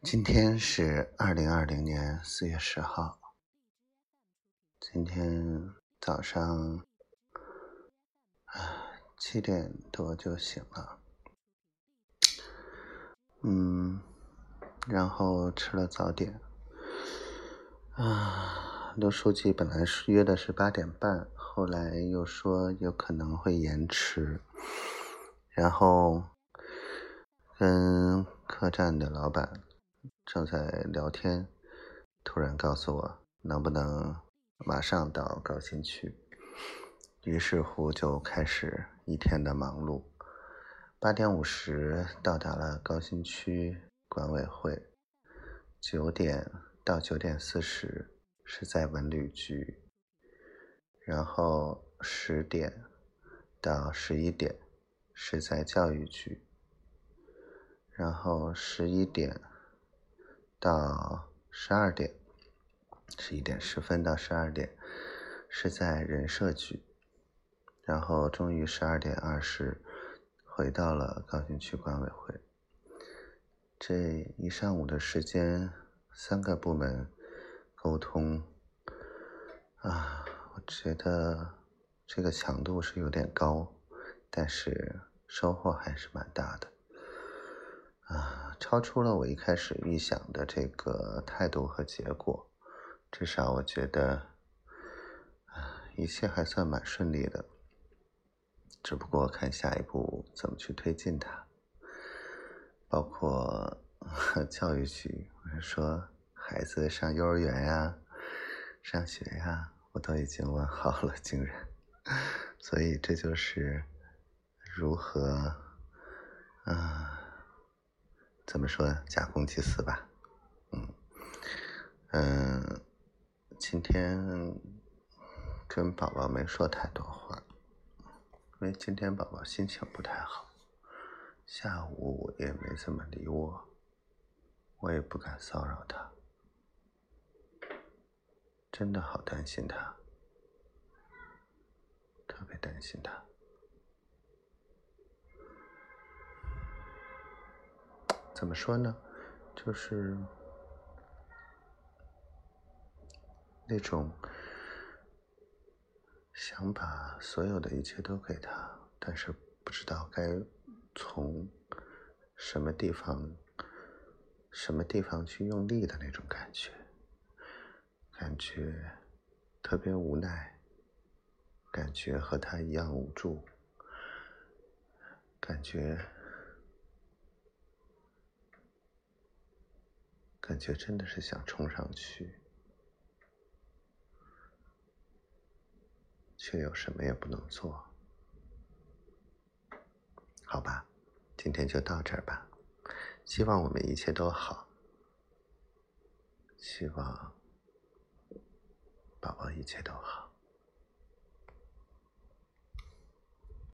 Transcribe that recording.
今天是二零二零年四月十号。今天早上，啊，七点多就醒了，嗯，然后吃了早点。啊，刘书记本来是约的是八点半，后来又说有可能会延迟，然后跟客栈的老板。正在聊天，突然告诉我能不能马上到高新区。于是乎就开始一天的忙碌。八点五十到达了高新区管委会，九点到九点四十是在文旅局，然后十点到十一点是在教育局，然后十一点。到十二点，十一点十分到十二点是在人社局，然后终于十二点二十回到了高新区管委会。这一上午的时间，三个部门沟通啊，我觉得这个强度是有点高，但是收获还是蛮大的。超出了我一开始预想的这个态度和结果，至少我觉得，啊，一切还算蛮顺利的。只不过看下一步怎么去推进它，包括 教育局，我是说孩子上幼儿园呀、上学呀，我都已经问好了，竟然，所以这就是如何，啊。怎么说呢？假公济私吧。嗯嗯，今天跟宝宝没说太多话，因为今天宝宝心情不太好，下午也没怎么理我，我也不敢骚扰他，真的好担心他，特别担心他。怎么说呢？就是那种想把所有的一切都给他，但是不知道该从什么地方、什么地方去用力的那种感觉，感觉特别无奈，感觉和他一样无助，感觉。感觉真的是想冲上去，却又什么也不能做。好吧，今天就到这儿吧。希望我们一切都好，希望宝宝一切都好。